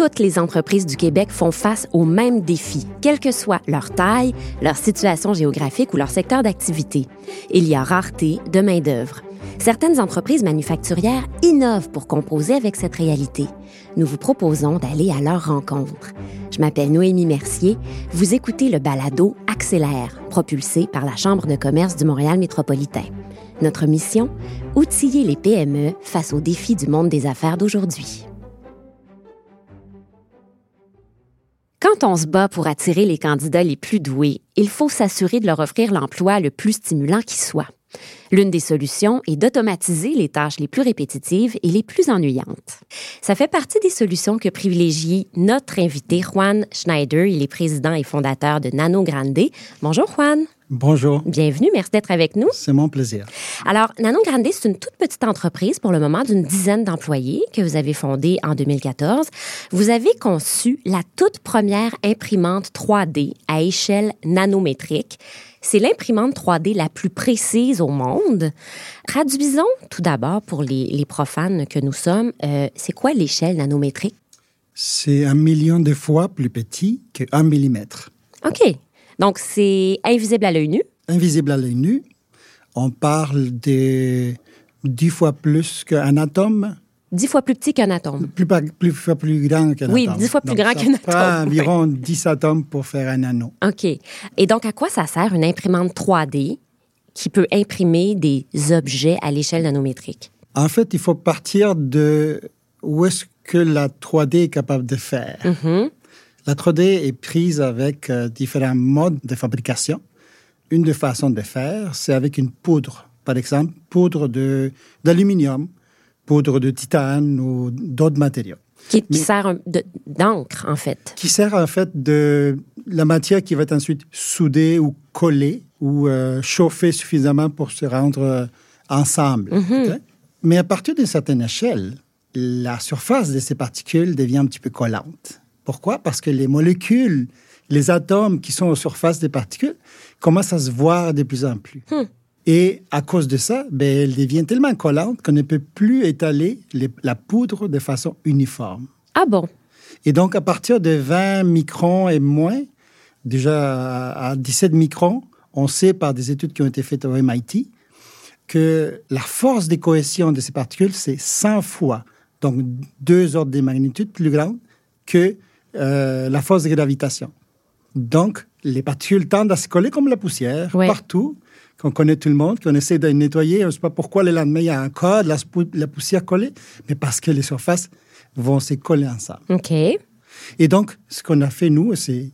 toutes les entreprises du Québec font face aux mêmes défis, quelle que soit leur taille, leur situation géographique ou leur secteur d'activité. Il y a rareté de main-d'œuvre. Certaines entreprises manufacturières innovent pour composer avec cette réalité. Nous vous proposons d'aller à leur rencontre. Je m'appelle Noémie Mercier. Vous écoutez le balado Accélère, propulsé par la Chambre de commerce du Montréal métropolitain. Notre mission Outiller les PME face aux défis du monde des affaires d'aujourd'hui. Quand on se bat pour attirer les candidats les plus doués, il faut s'assurer de leur offrir l'emploi le plus stimulant qui soit. L'une des solutions est d'automatiser les tâches les plus répétitives et les plus ennuyantes. Ça fait partie des solutions que privilégie notre invité Juan Schneider. Il est président et fondateur de Nano Grande. Bonjour Juan. Bonjour. Bienvenue, merci d'être avec nous. C'est mon plaisir. Alors, Nano Grande, c'est une toute petite entreprise pour le moment d'une dizaine d'employés que vous avez fondée en 2014. Vous avez conçu la toute première imprimante 3D à échelle nanométrique. C'est l'imprimante 3D la plus précise au monde. Traduisons tout d'abord pour les, profanes que nous sommes, euh, c'est quoi l'échelle nanométrique? C'est un million de fois plus petit qu'un millimètre. OK. Donc, c'est invisible à l'œil nu. Invisible à l'œil nu. On parle de dix fois plus qu'un atome. Dix fois plus petit qu'un atome. Plus, plus, fois plus grand qu'un atome. Oui, dix fois plus grand qu'un atome. environ dix atomes pour faire un anneau. OK. Et donc, à quoi ça sert une imprimante 3D qui peut imprimer des objets à l'échelle nanométrique? En fait, il faut partir de où est-ce que la 3D est capable de faire. Mm-hmm. La 3D est prise avec euh, différents modes de fabrication. Une des façons de faire, c'est avec une poudre. Par exemple, poudre d'aluminium, poudre de titane ou d'autres matériaux. Qui, sert d'encre, en fait. Qui sert, en fait, de la matière qui va être ensuite soudée ou collée ou euh, chauffée suffisamment pour se rendre euh, ensemble. Mm-hmm. Mais à partir d'une certaine échelle, la surface de ces particules devient un petit peu collante. Pourquoi? Parce que les molécules, les atomes qui sont aux surfaces des particules commencent à se voir de plus en plus. Hmm. Et à cause de ça, ben, elles deviennent tellement collantes qu'on ne peut plus étaler la poudre de façon uniforme. Ah bon? Et donc, à partir de 20 microns et moins, déjà à 17 microns, on sait par des études qui ont été faites au MIT que la force de cohésion de ces particules, c'est 100 fois, donc deux ordres de magnitude plus grandes que euh, la force de gravitation. Donc, les particules tendent à se coller comme la poussière partout, qu'on connaît tout le monde, qu'on essaie de nettoyer. Je ne sais pas pourquoi le lendemain, il y a encore de la, la, poussière collée, mais parce que les surfaces vont se coller ensemble. OK. Et donc, ce qu'on a fait, nous, c'est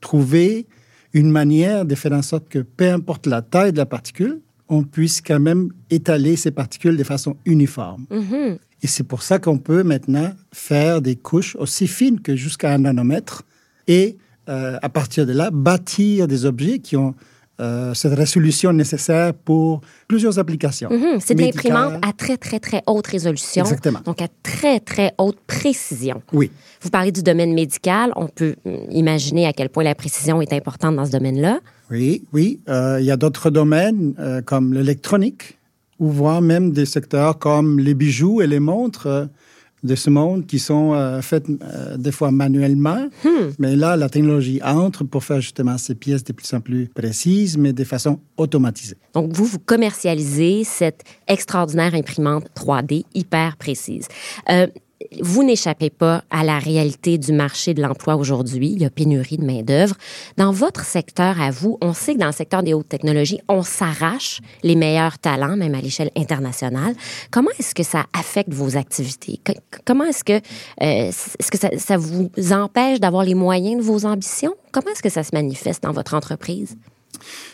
trouver une manière de faire en sorte que, peu importe la taille de la particule, on puisse quand même étaler ces particules de façon uniforme. Mm-hmm. Et c'est pour ça qu'on peut maintenant faire des couches aussi fines que jusqu'à un nanomètre et euh, à partir de là, bâtir des objets qui ont euh, cette résolution nécessaire pour plusieurs applications. Mhm, c'est de l'imprimante à très, très, très haute résolution. Exactement. Donc, à très, très haute précision. Oui. Vous parlez du domaine médical. On peut hum, imaginer à quel point la précision est importante dans ce domaine-là. Oui, oui. Euh, il y a d'autres domaines comme l'électronique ou voire même des secteurs comme les bijoux et les montres euh, de ce monde qui sont euh, faites euh, des fois manuellement. Hmm. Mais là, la technologie entre pour faire justement ces pièces de plus en plus précises, mais de façon automatisée. Donc, vous, vous commercialisez cette extraordinaire imprimante 3D hyper précise vous n'échappez pas à la réalité du marché de l'emploi aujourd'hui. Il y a pénurie de main-d'œuvre. Dans votre secteur à vous, on sait que dans le secteur des hautes technologies, on s'arrache les meilleurs talents, même à l'échelle internationale. Comment est-ce que ça affecte vos activités? Comment est-ce que, euh, est-ce que ça, ça vous empêche d'avoir les moyens de vos ambitions? Comment est-ce que ça se manifeste dans votre entreprise?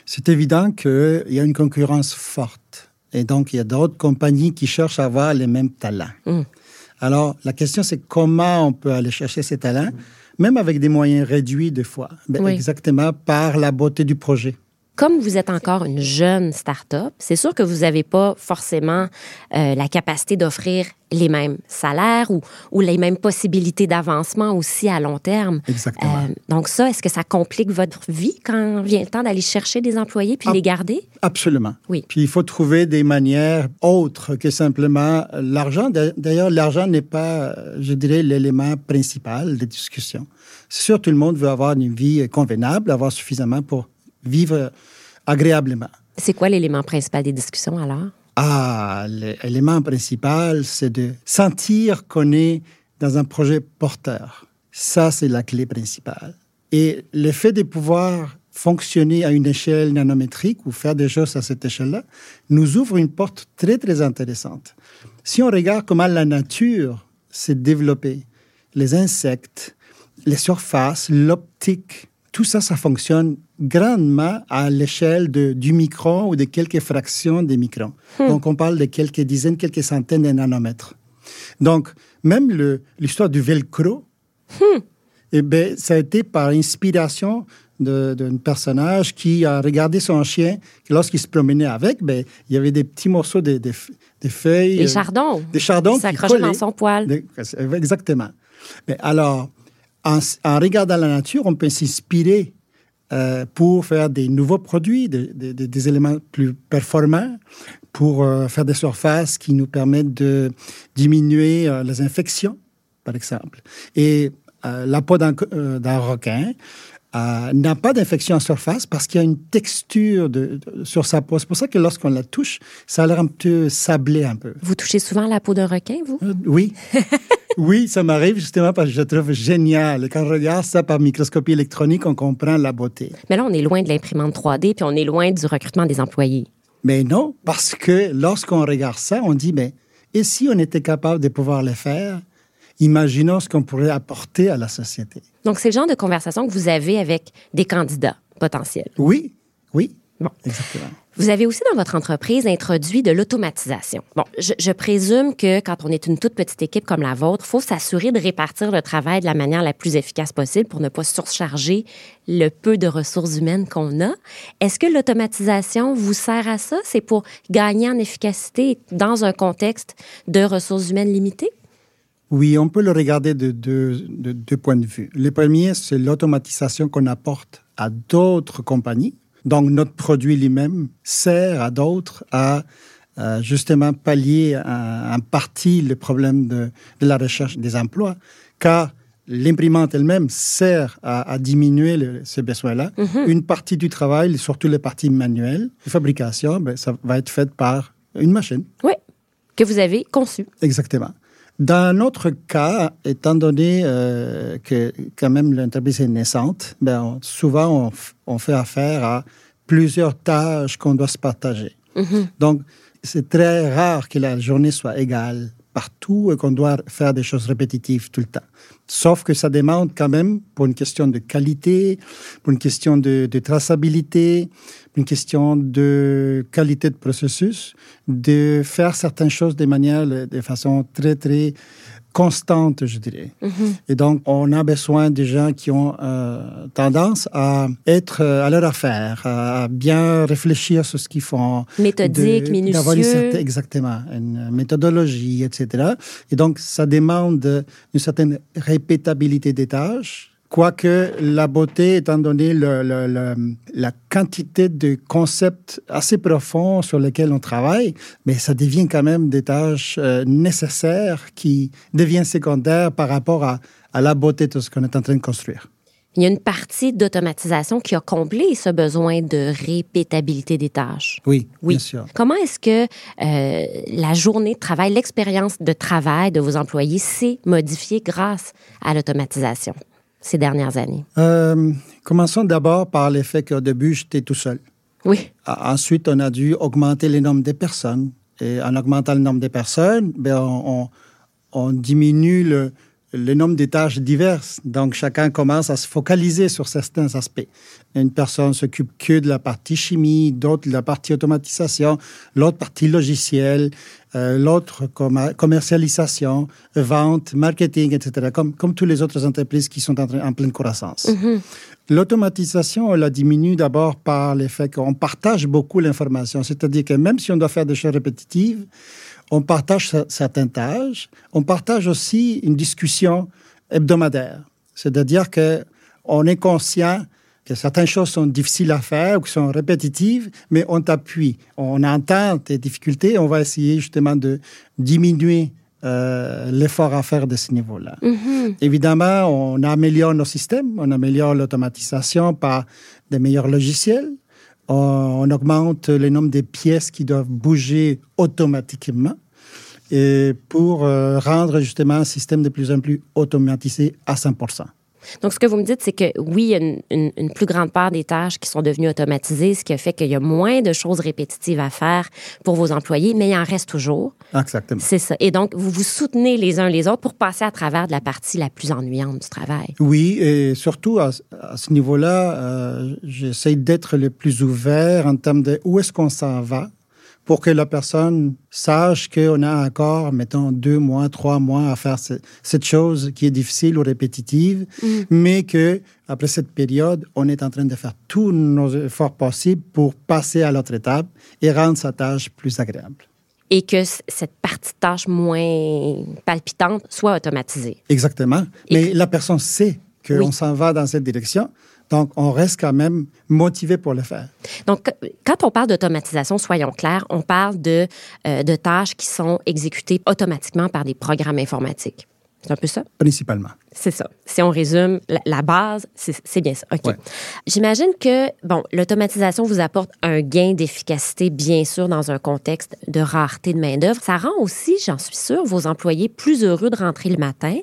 C'est évident qu'il y a une concurrence forte. Et donc, il y a d'autres compagnies qui cherchent à avoir les mêmes talents. Hum. Alors, la question, c'est comment on peut aller chercher ces talents, même avec des moyens réduits des fois, ben, exactement par la beauté du projet. Comme vous êtes encore une jeune start-up, c'est sûr que vous n'avez pas forcément euh, la capacité d'offrir les mêmes salaires ou, ou les mêmes possibilités d'avancement aussi à long terme. Exactement. Euh, donc ça, est-ce que ça complique votre vie quand vient le temps d'aller chercher des employés puis les garder? Absolument. Oui. Puis il faut trouver des manières autres que simplement l'argent. D'ailleurs, l'argent n'est pas, je dirais, l'élément principal des discussions. C'est sûr, tout le monde veut avoir une vie convenable, avoir suffisamment pour vivre agréablement. C'est quoi l'élément principal des discussions alors? Ah, l'élément principal, c'est de sentir qu'on est dans un projet porteur. Ça, c'est la clé principale. Et le fait de pouvoir fonctionner à une échelle nanométrique ou faire des choses à cette échelle-là nous ouvre une porte très, très intéressante. Si on regarde comment la nature s'est développée, les insectes, les surfaces, l'optique, tout ça, ça fonctionne grandement à l'échelle du micron ou de quelques fractions des microns. Hmm. Donc, on parle de quelques dizaines, quelques centaines de nanomètres. Donc, même l'histoire du velcro, hmm. eh ben, ça a été par inspiration d'un personnage qui a regardé son chien, lorsqu'il se promenait avec, ben, il y avait des petits morceaux de, feuilles. Des euh, chardons. Des chardons qui s'accrochaient dans son poil. exactement. Mais alors, en, regardant la nature, on peut s'inspirer euh, pour faire des nouveaux produits, des éléments plus performants, pour euh, faire des surfaces qui nous permettent de diminuer euh, les infections, par exemple. Et la peau d'un requin n'a pas d'infection en surface parce qu'il y a une texture de, sur sa peau. C'est pour ça que lorsqu'on la touche, ça a l'air un peu sablé un peu. Vous touchez souvent la peau d'un requin, vous? oui. Oui, ça m'arrive justement parce que je trouve génial. Quand on regarde ça par microscopie électronique, on comprend la beauté. Mais là, on est loin de l'imprimante 3D, puis on est loin du recrutement des employés. Mais non, parce que lorsqu'on regarde ça, on dit, mais et si on était capable de pouvoir le faire, imaginons ce qu'on pourrait apporter à la société. Donc, c'est le genre de conversation que vous avez avec des candidats potentiels. Oui, oui. Bon. Exactement. Vous avez aussi dans votre entreprise introduit de l'automatisation. Bon, je, présume que quand on est une toute petite équipe comme la vôtre, il faut s'assurer de répartir le travail de la manière la plus efficace possible pour ne pas surcharger le peu de ressources humaines qu'on a. Est-ce que l'automatisation vous sert à ça? C'est pour gagner en efficacité dans un contexte de ressources humaines limitées? Oui, on peut le regarder de deux points de vue. Le premier, c'est l'automatisation qu'on apporte à d'autres compagnies donc, notre produit lui-même sert à d'autres à euh, justement pallier en partie le problème de, la recherche des emplois, car l'imprimante elle-même sert à, diminuer ces besoins-là. Mm-hmm. Une partie du travail, surtout les parties manuelles de fabrication, ben, ça va être fait par une machine. Oui, que vous avez conçue. Exactement. Dans notre cas, étant donné euh, que quand même l'entreprise est naissante, ben, souvent on, fait affaire à plusieurs tâches qu'on doit se partager. Mm-hmm. Donc, c'est très rare que la journée soit égale partout et qu'on doit faire des choses répétitives tout le temps. Sauf que ça demande quand même, pour une question de qualité, pour une question de, de traçabilité, une question de qualité de processus, de faire certaines choses de manière, de façon très, très constante, je dirais. Mhm. Et donc, on a besoin de gens qui ont euh, tendance à être euh, à leur affaire, à bien réfléchir sur ce qu'ils font. Méthodique, minutieux. exactement, une méthodologie, etc. Et donc, ça demande une certaine répétabilité des tâches Quoique la beauté, étant donné la quantité de concepts assez profonds sur lesquels on travaille, mais ça devient quand même des tâches euh, nécessaires qui deviennent secondaires par rapport à, la beauté de ce qu'on est en train de construire. Il y a une partie d'automatisation qui a comblé ce besoin de répétabilité des tâches. Oui, oui. bien sûr. Comment est-ce que euh, la journée de travail, l'expérience de travail de vos employés s'est modifiée grâce à l'automatisation? Ces dernières années? Euh, commençons d'abord par l'effet qu'au début, j'étais tout seul. Oui. Ensuite, on a dû augmenter le nombre de personnes. Et en augmentant le nombre de personnes, ben, on, diminue le, le nombre de tâches diverses. Donc, chacun commence à se focaliser sur certains aspects. Une personne s'occupe que de la partie chimie, d'autres de la partie automatisation, l'autre partie logiciel, euh, l'autre commercialisation, vente, marketing, etc., comme, comme toutes les autres entreprises qui sont en, en pleine croissance. Mm-hmm. L'automatisation, elle la diminue d'abord par le fait qu'on partage beaucoup l'information. C'est-à-dire que même si on doit faire des choses répétitives, on partage certaines tâches, on partage aussi une discussion hebdomadaire. C'est-à-dire que on est conscient que certaines choses sont difficiles à faire ou qui sont répétitives, mais on t'appuie. On entend tes difficultés, on va essayer justement de diminuer euh, l'effort à faire de ce niveau-là. Mm-hmm. Évidemment, on améliore nos systèmes, on améliore l'automatisation par des meilleurs logiciels, on, augmente le nombre de pièces qui doivent bouger automatiquement et pour euh, rendre justement un système de plus en plus automatisé à 100%. Donc, ce que vous me dites, c'est que oui, il y a une, une, plus grande part des tâches qui sont devenues automatisées, ce qui a fait qu'il y a moins de choses répétitives à faire pour vos employés, mais il en reste toujours. Exactement. C'est ça. Et donc, vous vous soutenez les uns les autres pour passer à travers de la partie la plus ennuyante du travail. Oui, et surtout à, ce niveau-là, euh, j'essaie d'être le plus ouvert en termes de où est-ce qu'on s'en va pour que la personne sache qu'on a encore, mettons, deux mois, trois mois à faire cette chose qui est difficile ou répétitive, Mm. mais que après cette période, on est en train de faire tous nos efforts possibles pour passer à l'autre étape et rendre sa tâche plus agréable. Et que cette partie de tâche moins palpitante soit automatisée. Exactement. Et mais la personne sait qu'on Oui. s'en va dans cette direction. Donc, on reste quand même motivé pour le faire. Donc, quand on parle d'automatisation, soyons clairs, on parle de, euh, tâches qui sont exécutées automatiquement par des programmes informatiques. C'est un peu ça? Principalement. C'est ça. Si on résume, la, la base, c'est bien ça. OK. Ouais. J'imagine que, bon, l'automatisation vous apporte un gain d'efficacité, bien sûr, dans un contexte de rareté de main-d'œuvre. Ça rend aussi, j'en suis sûre, vos employés plus heureux de rentrer le matin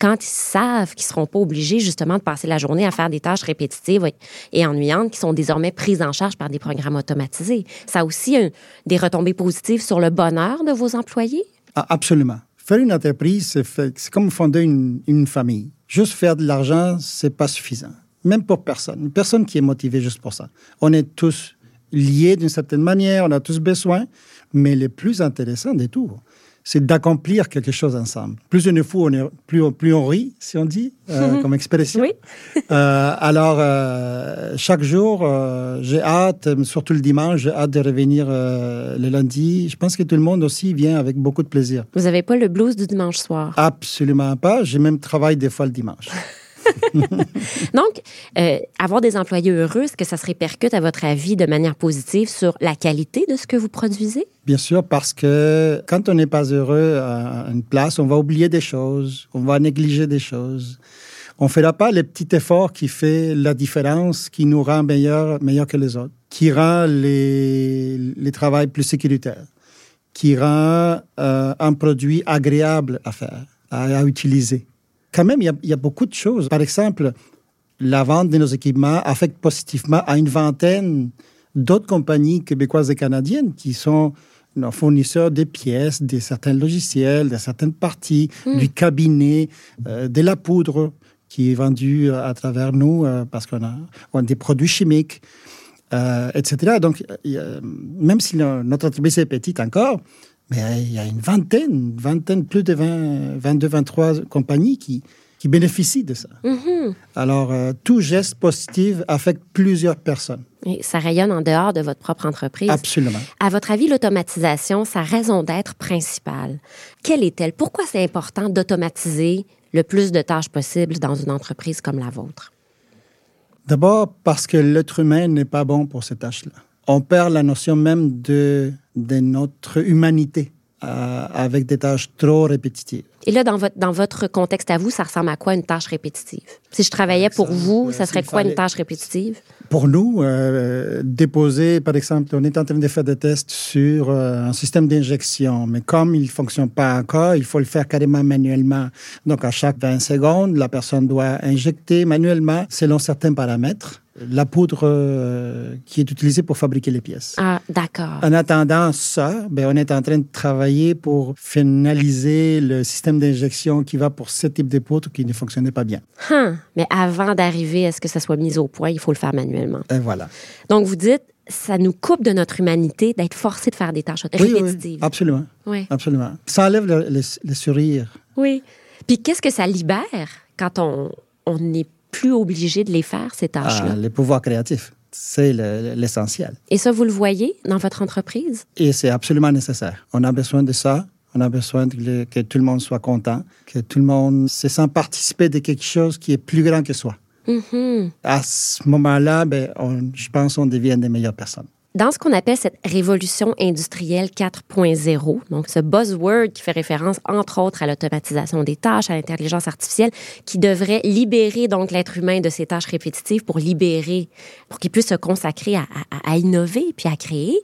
quand ils savent qu'ils ne seront pas obligés, justement, de passer la journée à faire des tâches répétitives et ennuyantes qui sont désormais prises en charge par des programmes automatisés. Ça a aussi un- des retombées positives sur le bonheur de vos employés? Ah, absolument. Faire une entreprise, c'est comme fonder une, famille. Juste faire de l'argent, c'est pas suffisant. Même pour personne. Personne qui est motivée juste pour ça. On est tous liés d'une certaine manière, on a tous besoin, mais le plus intéressant des tout, c'est d'accomplir quelque chose ensemble. Plus on est fou, on est, plus, on, plus on rit, si on dit, euh, comme expression. Oui. Euh, alors, euh, chaque jour, j'ai hâte, surtout le dimanche, j'ai hâte de revenir le lundi. Je pense que tout le monde aussi vient avec beaucoup de plaisir. Vous n'avez pas le blues du dimanche soir? Absolument pas. J'ai même travaillé des fois le dimanche. Donc, euh, avoir des employés heureux, est-ce que ça se répercute, à votre avis, de manière positive sur la qualité de ce que vous produisez? Bien sûr, parce que quand on n'est pas heureux à une place, on va oublier des choses, on va négliger des choses. On ne fera pas les petits efforts qui fait la différence, qui nous rend meilleurs meilleur que les autres, qui rend les, les travails plus sécuritaires, qui rend euh, un produit agréable à faire, à utiliser. Quand même, il y, a, il y a beaucoup de choses. Par exemple, la vente de nos équipements affecte positivement à une vingtaine d'autres compagnies québécoises et canadiennes qui sont nos fournisseurs des pièces, de certains logiciels, de certaines parties, du cabinet, euh, de la poudre qui est vendue à travers nous euh, parce qu'on a, on a des produits chimiques, euh, etc. Donc, même si no- notre entreprise est petite encore, mais il y a une vingtaine, une vingtaine, plus de 20, 22, 23 compagnies qui, qui bénéficient de ça. Alors, euh, tout geste positif affecte plusieurs personnes. Et ça rayonne en dehors de votre propre entreprise. Absolument. À votre avis, l'automatisation, sa raison d'être principale, quelle est-elle? Pourquoi c'est important d'automatiser le plus de tâches possible dans une entreprise comme la vôtre? D'abord parce que l'être humain n'est pas bon pour ces tâches-là. On perd la notion même de, de notre humanité euh, avec des tâches trop répétitives. Et là, dans votre, dans votre contexte à vous, ça ressemble à quoi une tâche répétitive? Si je travaillais pour vous, ça serait quoi une tâche répétitive? Pour nous, euh, déposer, par exemple, on est en train de faire des tests sur euh, un système d'injection, mais comme il ne fonctionne pas encore, il faut le faire carrément manuellement. Donc, à chaque 20 secondes, la personne doit injecter manuellement selon certains paramètres. La poudre euh, qui est utilisée pour fabriquer les pièces. Ah, d'accord. En attendant ça, ben, on est en train de travailler pour finaliser le système d'injection qui va pour ce type de poudre qui ne fonctionnait pas bien. Hum, Mais avant d'arriver à ce que ça soit mis au point, il faut le faire manuellement. Et voilà. Donc, vous dites, ça nous coupe de notre humanité d'être forcé de faire des tâches Oui, oui, répétitives. absolument. Oui. Absolument. Ça enlève le, le- le sourire. Oui. Puis qu'est-ce que ça libère quand on on n'est plus obligé de les faire, ces tâches-là? Ah, le pouvoir créatif. C'est le- l'essentiel. Et ça, vous le voyez dans votre entreprise? Et c'est absolument nécessaire. On a besoin de ça. On a besoin de le- que tout le monde soit content, que tout le monde se sent participer de quelque chose qui est plus grand que soi. Mhm. À ce moment-là, ben, je pense qu'on devient des meilleures personnes. Dans ce qu'on appelle cette révolution industrielle 4.0, donc ce buzzword qui fait référence entre autres à l'automatisation des tâches, à l'intelligence artificielle, qui devrait libérer donc l'être humain de ses tâches répétitives pour libérer, pour qu'il puisse se consacrer à, à- innover puis à créer.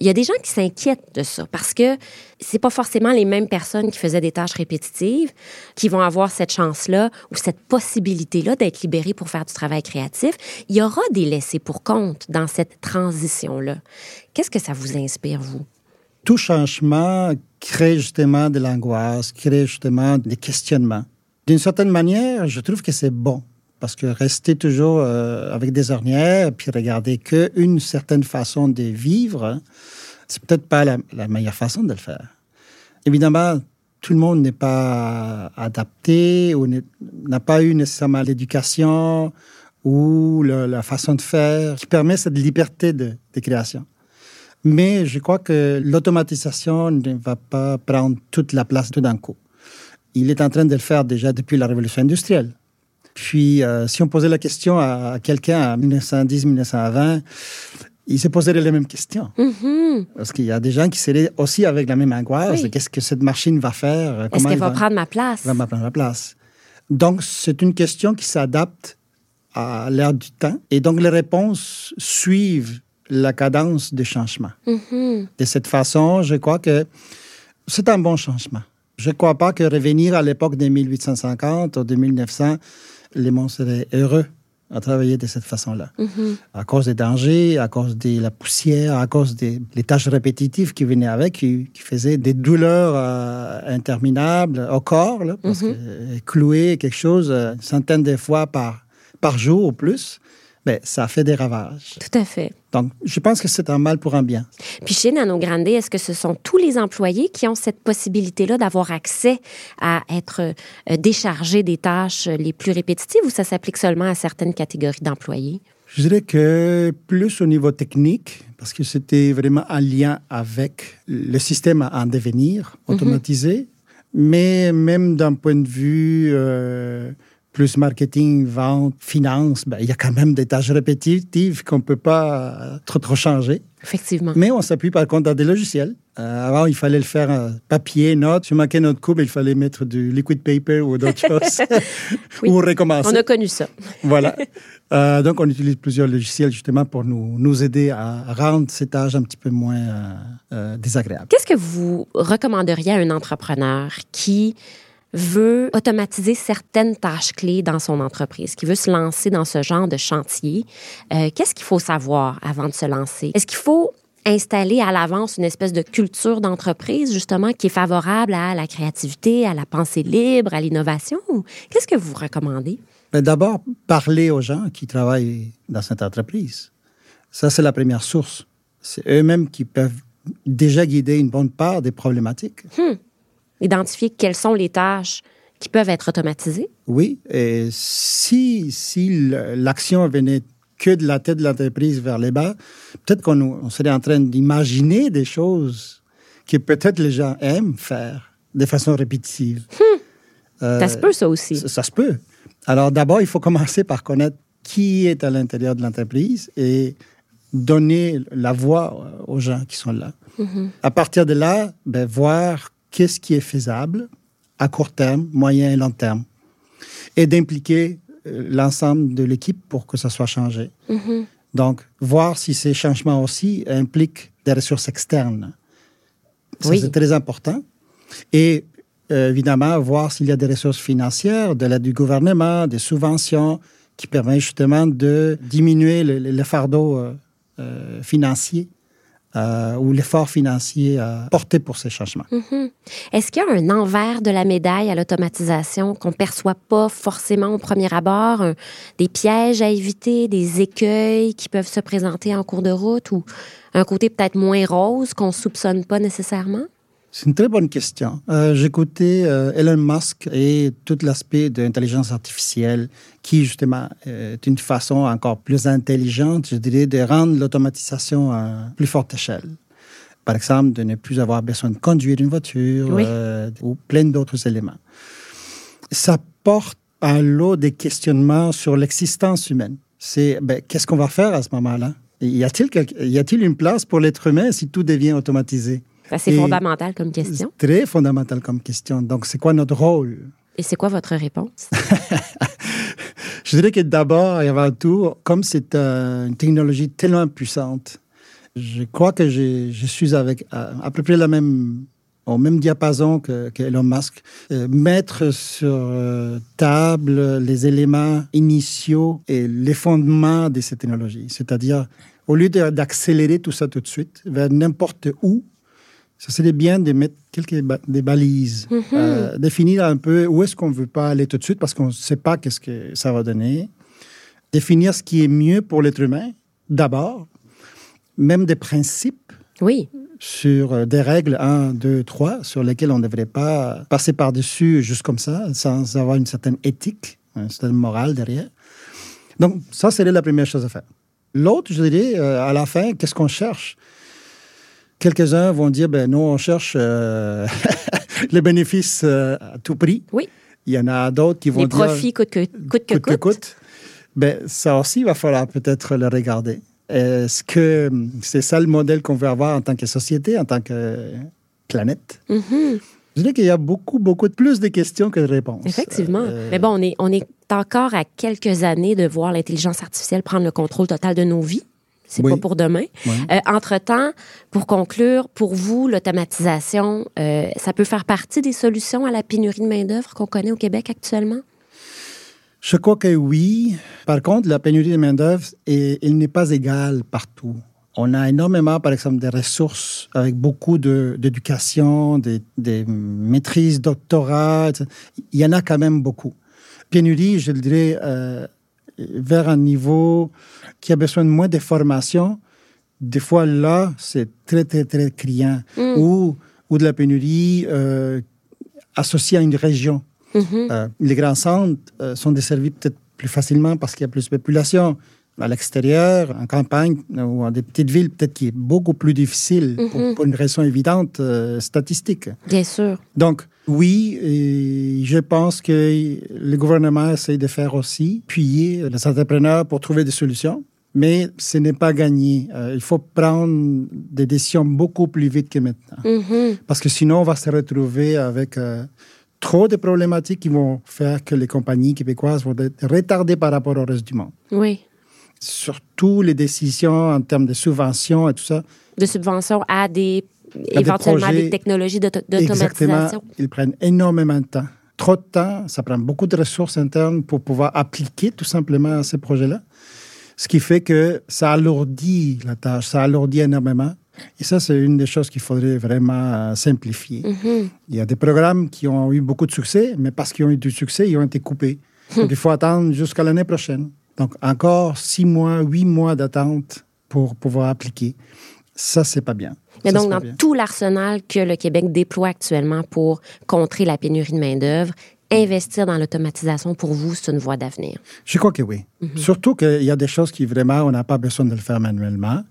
Il y a des gens qui s'inquiètent de ça parce que c'est pas forcément les mêmes personnes qui faisaient des tâches répétitives qui vont avoir cette chance-là ou cette possibilité-là d'être libérées pour faire du travail créatif. Il y aura des laissés pour compte dans cette transition-là. Qu'est-ce que ça vous inspire, vous? Tout changement crée justement de l'angoisse, crée justement des questionnements. D'une certaine manière, je trouve que c'est bon. Parce que rester toujours euh, avec des ornières, puis regarder qu'une certaine façon de vivre, c'est peut-être pas la, meilleure façon de le faire. Évidemment, tout le monde n'est pas adapté ou n'a pas eu nécessairement l'éducation ou la façon de faire qui permet cette liberté de, création. Mais je crois que l'automatisation ne va pas prendre toute la place tout d'un coup. Il est en train de le faire déjà depuis la révolution industrielle. Puis, euh, si on posait la question à, à quelqu'un en 1910-1920, il se poserait les mêmes questions. Mhm. Parce qu'il y a des gens qui seraient aussi avec la même angoisse. Oui. Qu'est-ce que cette machine va faire Est-ce qu'elle elle va prendre ma place? va prendre la place. Donc, c'est une question qui s'adapte à l'ère du temps. Et donc, les réponses suivent la cadence des changements. Mhm. De cette façon, je crois que c'est un bon changement. Je ne crois pas que revenir à l'époque de 1850 ou de 1900, les gens seraient heureux à travailler de cette façon-là. Mhm. À cause des dangers, à cause de la poussière, à cause des les tâches répétitives qui venaient avec, qui, qui faisaient des douleurs euh, interminables au corps, là, parce que euh, clouer quelque chose euh, une centaine de fois par, par jour ou plus, ben, ça fait des ravages. Tout à fait. Donc, je pense que c'est un mal pour un bien. Puis chez Nano Grande, est-ce que ce sont tous les employés qui ont cette possibilité-là d'avoir accès à être euh, déchargés des tâches les plus répétitives ou ça s'applique seulement à certaines catégories d'employés? Je dirais que plus au niveau technique, parce que c'était vraiment en lien avec le système en devenir, automatisé, mais même d'un point de vue euh, plus marketing, vente, finance, ben, il y a quand même des tâches répétitives qu'on ne peut pas euh, trop, trop changer. Effectivement. Mais on s'appuie par contre à des logiciels. Euh, avant, il fallait le faire euh, papier, notes. Si on manquait notre coupe, il fallait mettre du liquid paper ou d'autres choses. Oui. ou recommencer. On a connu ça. Voilà. Euh, donc, on utilise plusieurs logiciels justement pour nous, nous aider à rendre ces tâches un petit peu moins désagréables. Qu'est-ce que vous recommanderiez à un entrepreneur qui veut automatiser certaines tâches clés dans son entreprise, qui veut se lancer dans ce genre de chantier? Euh, Qu'est-ce qu'il faut savoir avant de se lancer? Est-ce qu'il faut installer à l'avance une espèce de culture d'entreprise, justement, qui est favorable à la créativité, à la pensée libre, à l'innovation? Qu'est-ce que vous recommandez? D'abord, parler aux gens qui travaillent dans cette entreprise. Ça, c'est la première source. C'est eux-mêmes qui peuvent déjà guider une bonne part des problématiques. Identifier quelles sont les tâches qui peuvent être automatisées? Oui, et si, si l'action venait que de la tête de l'entreprise vers les bas, peut-être qu'on on serait en train d'imaginer des choses que peut-être les gens aiment faire de façon répétitive. Euh, ça se peut, ça aussi. ça, ça se peut. Alors d'abord, il faut commencer par connaître qui est à l'intérieur de l'entreprise et donner la voix aux gens qui sont là. À partir de là, ben, voir qu'est-ce qui est faisable à court terme, moyen et long terme. Et d'impliquer euh, l'ensemble de l'équipe pour que ça soit changé. Donc, voir si ces changements aussi impliquent des ressources externes. Oui. c'est très important. Et euh, évidemment, voir s'il y a des ressources financières, de l'aide du gouvernement, des subventions qui permet justement de diminuer le, le fardeau financier euh, ou l'effort financier à porter pour ces changements. Mhm. Est-ce qu'il y a un envers de la médaille à l'automatisation qu'on ne perçoit pas forcément au premier abord, des pièges à éviter, des écueils qui peuvent se présenter en cours de route ou un côté peut-être moins rose qu'on ne soupçonne pas nécessairement? C'est une très bonne question. Euh, J'écoutais euh, Elon Musk et tout l'aspect de l'intelligence artificielle, qui justement est une façon encore plus intelligente, je dirais, de rendre l'automatisation à plus forte échelle. Par exemple, de ne plus avoir besoin de conduire une voiture euh, ou plein d'autres éléments. Ça porte à l'eau des questionnements sur l'existence humaine. C'est ben, qu'est-ce qu'on va faire à ce moment-là? Y a-t-il une place pour l'être humain si tout devient automatisé? C'est fondamental comme question. Très fondamental comme question. Donc, c'est quoi notre rôle? Et c'est quoi votre réponse? je dirais que d'abord et avant tout, comme c'est euh, une technologie tellement puissante, je crois que je, suis avec euh, à, peu près la même, au même diapason que, Elon Musk. Euh, mettre sur table les éléments initiaux et les fondements de cette technologie. C'est-à-dire, au lieu d'accélérer tout ça tout de suite vers n'importe où, ça serait bien de mettre quelques des balises, mhm. euh, définir un peu où est-ce qu'on ne veut pas aller tout de suite parce qu'on ne sait pas qu'est-ce que ça va donner. Définir ce qui est mieux pour l'être humain, d'abord. Même des principes. Oui. Sur euh, des règles 1, 2, 3, sur lesquelles on ne devrait pas passer par-dessus juste comme ça, sans avoir une certaine éthique, une certaine morale derrière. Donc, ça serait la première chose à faire. L'autre, je dirais, euh, à la fin, qu'est-ce qu'on cherche? Quelques-uns vont dire, ben nous, on cherche euh, les bénéfices euh, à tout prix. Oui. Il y en a d'autres qui vont les dire... Les profits coûte que coûte. Que coûte. Ben, ça aussi, il va falloir peut-être le regarder. Est-ce que c'est ça le modèle qu'on veut avoir en tant que société, en tant que planète? Mm-hmm. Je dirais qu'il y a beaucoup, beaucoup plus de questions que de réponses. Effectivement. Euh, Mais bon, on est, on est encore à quelques années de voir l'intelligence artificielle prendre le contrôle total de nos vies. C'est pas pour demain. Euh, entre-temps, pour conclure, pour vous, l'automatisation, euh, ça peut faire partie des solutions à la pénurie de main-d'œuvre qu'on connaît au Québec actuellement? Je crois que oui. Par contre, la pénurie de main-d'œuvre, elle n'est pas égale partout. On a énormément, par exemple, des ressources avec beaucoup d'éducation, des, des, maîtrises, doctorats. Il y en a quand même beaucoup. Pénurie, je le dirais, euh, vers un niveau qui a besoin de moins de formation, des fois là, c'est très, très, très criant. Mm. Ou, ou de la pénurie euh, associée à une région. Mm-hmm. Euh, les grands centres euh, sont desservis peut-être plus facilement parce qu'il y a plus de population. À l'extérieur, en campagne ou dans des petites villes, peut-être qu'il est beaucoup plus difficile pour, mm-hmm. pour, une raison évidente statistique. Bien sûr. Donc, oui, et je pense que le gouvernement essaie de faire aussi, appuyer les entrepreneurs pour trouver des solutions. Mais ce n'est pas gagné. Euh, il faut prendre des décisions beaucoup plus vite que maintenant. Mm-hmm. Parce que sinon, on va se retrouver avec euh, trop de problématiques qui vont faire que les compagnies québécoises vont être retardées par rapport au reste du monde. Oui. Surtout les décisions en termes de subventions et tout ça. De subventions à des éventuellement des, technologies d'automatisation. Ils prennent énormément de temps. Trop de temps, ça prend beaucoup de ressources internes pour pouvoir appliquer tout simplement ces projets-là. Ce qui fait que ça alourdit la tâche, ça alourdit énormément. Et ça, c'est une des choses qu'il faudrait vraiment euh, simplifier. Mm-hmm. Il y a des programmes qui ont eu beaucoup de succès, mais parce qu'ils ont eu du succès, ils ont été coupés. Hmm. Donc, il faut attendre jusqu'à l'année prochaine. Donc, encore six mois, huit mois d'attente pour pouvoir appliquer. Ça, c'est pas bien. Mais donc, dans tout l'arsenal que le Québec déploie actuellement pour contrer la pénurie de main-d'œuvre, investir dans l'automatisation, pour vous, c'est une voie d'avenir? Je crois que oui. Mhm. Surtout qu'il y a des choses qui vraiment, on n'a pas besoin de le faire manuellement.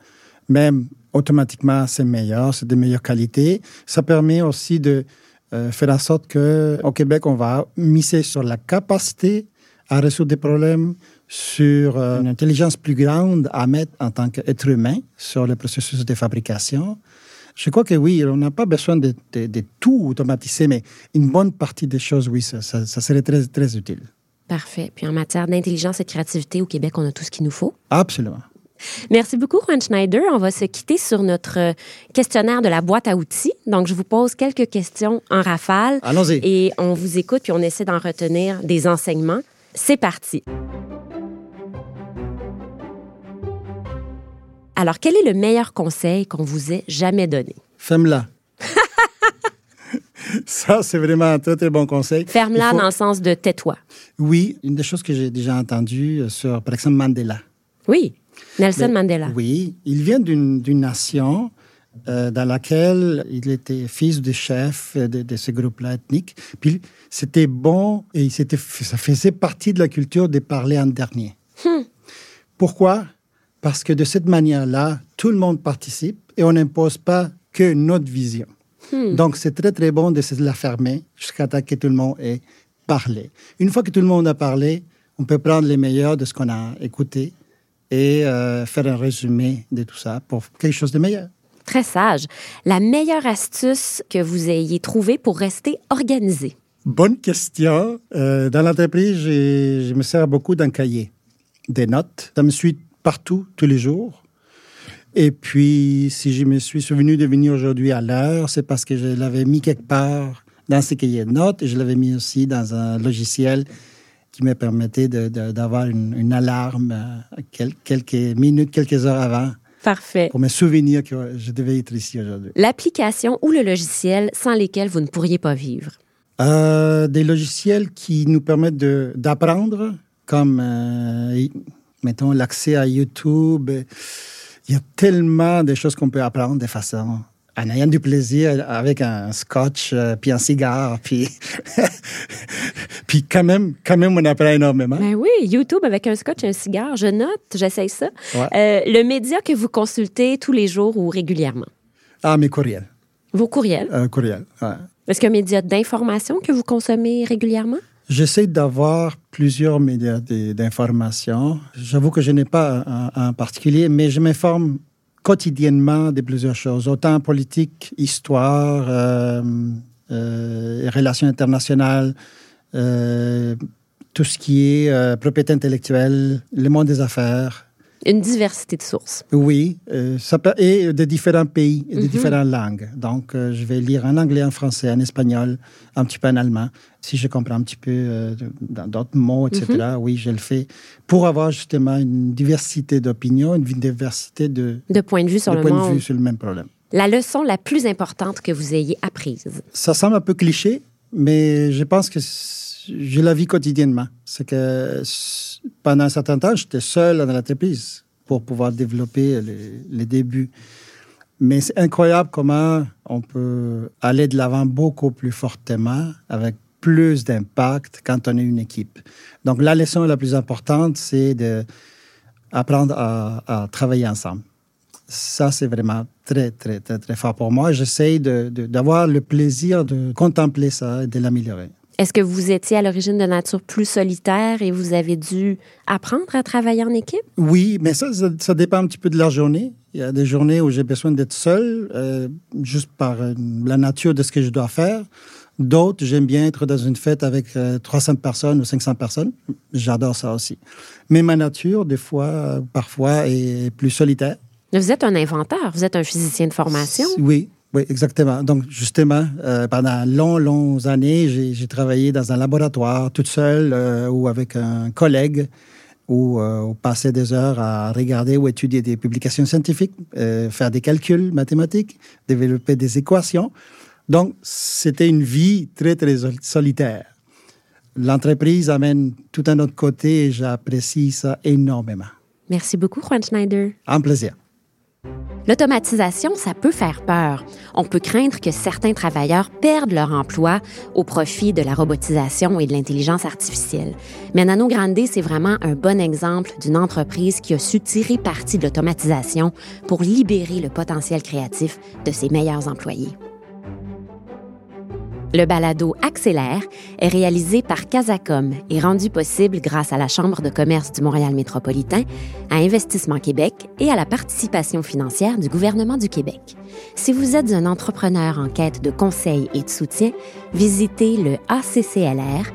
Même automatiquement, c'est meilleur, c'est de meilleure qualité. Ça permet aussi de euh, faire en sorte qu'au Québec, on va miser sur la capacité à résoudre des problèmes, sur euh, une intelligence plus grande à mettre en tant qu'être humain sur le processus de fabrication. Je crois que oui, on n'a pas besoin de, tout automatiser, mais une bonne partie des choses, oui, ça, serait très, très utile. Parfait. Puis en matière d'intelligence et de créativité, au Québec, on a tout ce qu'il nous faut. Absolument. Merci beaucoup, Juan Schneider. On va se quitter sur notre questionnaire de la boîte à outils. Donc, je vous pose quelques questions en rafale. Allons-y. Et on vous écoute, puis on essaie d'en retenir des enseignements. C'est parti. Alors, quel est le meilleur conseil qu'on vous ait jamais donné? Ferme-la. Ça, c'est vraiment un très, très bon conseil. Ferme-la dans le sens de tais-toi. Oui, une des choses que j'ai déjà entendues euh, sur, par exemple, Mandela. Oui, Nelson Mandela. Oui, il vient d'une nation euh, dans laquelle il était fils de chef de, de ce groupe-là ethnique. Puis c'était bon et c'était, ça faisait partie de la culture de parler en dernier. Pourquoi? Parce que de cette manière-là, tout le monde participe et on n'impose pas que notre vision. Donc c'est très très bon de se la fermer jusqu'à temps que tout le monde ait parlé. Une fois que tout le monde a parlé, on peut prendre les meilleurs de ce qu'on a écouté et euh, faire un résumé de tout ça pour quelque chose de meilleur. Très sage. La meilleure astuce que vous ayez trouvée pour rester organisé? Bonne question. Euh, dans l'entreprise, je me sers beaucoup d'un cahier, des notes. Ça me suit partout, tous les jours. Et puis, si je me suis souvenu de venir aujourd'hui à l'heure, c'est parce que je l'avais mis quelque part dans ce cahier de notes et je l'avais mis aussi dans un logiciel qui me permettait d'avoir une, alarme euh, quel- quelques minutes, quelques heures avant Parfait. pour me souvenir que je devais être ici aujourd'hui. L'application ou le logiciel sans lesquels vous ne pourriez pas vivre? Euh, des logiciels qui nous permettent d'apprendre, comme, euh, mettons, l'accès à YouTube. Il y a tellement de choses qu'on peut apprendre de façon en ayant du plaisir avec un scotch, euh, puis un cigare, puis, puis quand même, quand même, on apprend énormément. Ben oui, YouTube avec un scotch et un cigare, je note, j'essaye ça. Ouais. Euh, le média que vous consultez tous les jours ou régulièrement? Ah, mes courriels. Vos courriels? Euh, courriels, ouais. Est-ce qu'il y a un média d'information que vous consommez régulièrement? J'essaie d'avoir plusieurs médias d'information. J'avoue que je n'ai pas un, un particulier, mais je m'informe quotidiennement de plusieurs choses, autant politique, histoire, euh, euh, relations internationales, euh, tout ce qui est propriété intellectuelle, le monde des affaires. Une diversité de sources. Oui, euh, ça peut, et de différents pays, et de différentes langues. Donc, euh, je vais lire en anglais, en français, en espagnol, un petit peu en allemand. Si je comprends un petit peu euh, d'autres mots, etc., oui, je le fais pour avoir justement une diversité d'opinions, une diversité de, De point de vue sur de le points de vue sur le même problème. La leçon la plus importante que vous ayez apprise. Ça semble un peu cliché, mais je pense que je la vis quotidiennement. C'est que pendant un certain temps, j'étais seul dans l'entreprise pour pouvoir développer les, débuts. Mais c'est incroyable comment on peut aller de l'avant beaucoup plus fortement avec plus d'impact quand on est une équipe. Donc la leçon la plus importante, c'est de apprendre à, travailler ensemble. Ça, c'est vraiment très, très, très, très fort pour moi. De- d'avoir le plaisir de contempler ça et de l'améliorer. Est-ce que vous étiez à l'origine de nature plus solitaire et vous avez dû apprendre à travailler en équipe? Oui, mais ça, ça, ça dépend un petit peu de la journée. Il y a des journées où j'ai besoin d'être seul, euh, juste par euh, la nature de ce que je dois faire. D'autres, j'aime bien être dans une fête avec euh, 300 personnes ou 500 personnes. J'adore ça aussi. Mais ma nature, des fois, euh, parfois, est plus solitaire. Vous êtes un inventeur, vous êtes un physicien de formation. Oui, oui, exactement. Donc, justement, euh, pendant longs, longues années, j'ai travaillé dans un laboratoire toute seule euh, ou avec un collègue où euh, on passait des heures à regarder ou étudier des publications scientifiques, euh, faire des calculs mathématiques, développer des équations. Donc, c'était une vie très, très sol- solitaire. L'entreprise amène tout un autre côté et j'apprécie ça énormément. Merci beaucoup, Juan Schneider. Un plaisir. L'automatisation, ça peut faire peur. On peut craindre que certains travailleurs perdent leur emploi au profit de la robotisation et de l'intelligence artificielle. Mais Nano Grande, c'est vraiment un bon exemple d'une entreprise qui a su tirer parti de l'automatisation pour libérer le potentiel créatif de ses meilleurs employés. Le balado Accélère est réalisé par Casacom et rendu possible grâce à la Chambre de commerce du Montréal métropolitain, à Investissement Québec et à la participation financière du gouvernement du Québec. Si vous êtes un entrepreneur en quête de conseils et de soutien, visitez le acclr.ccmm.ca.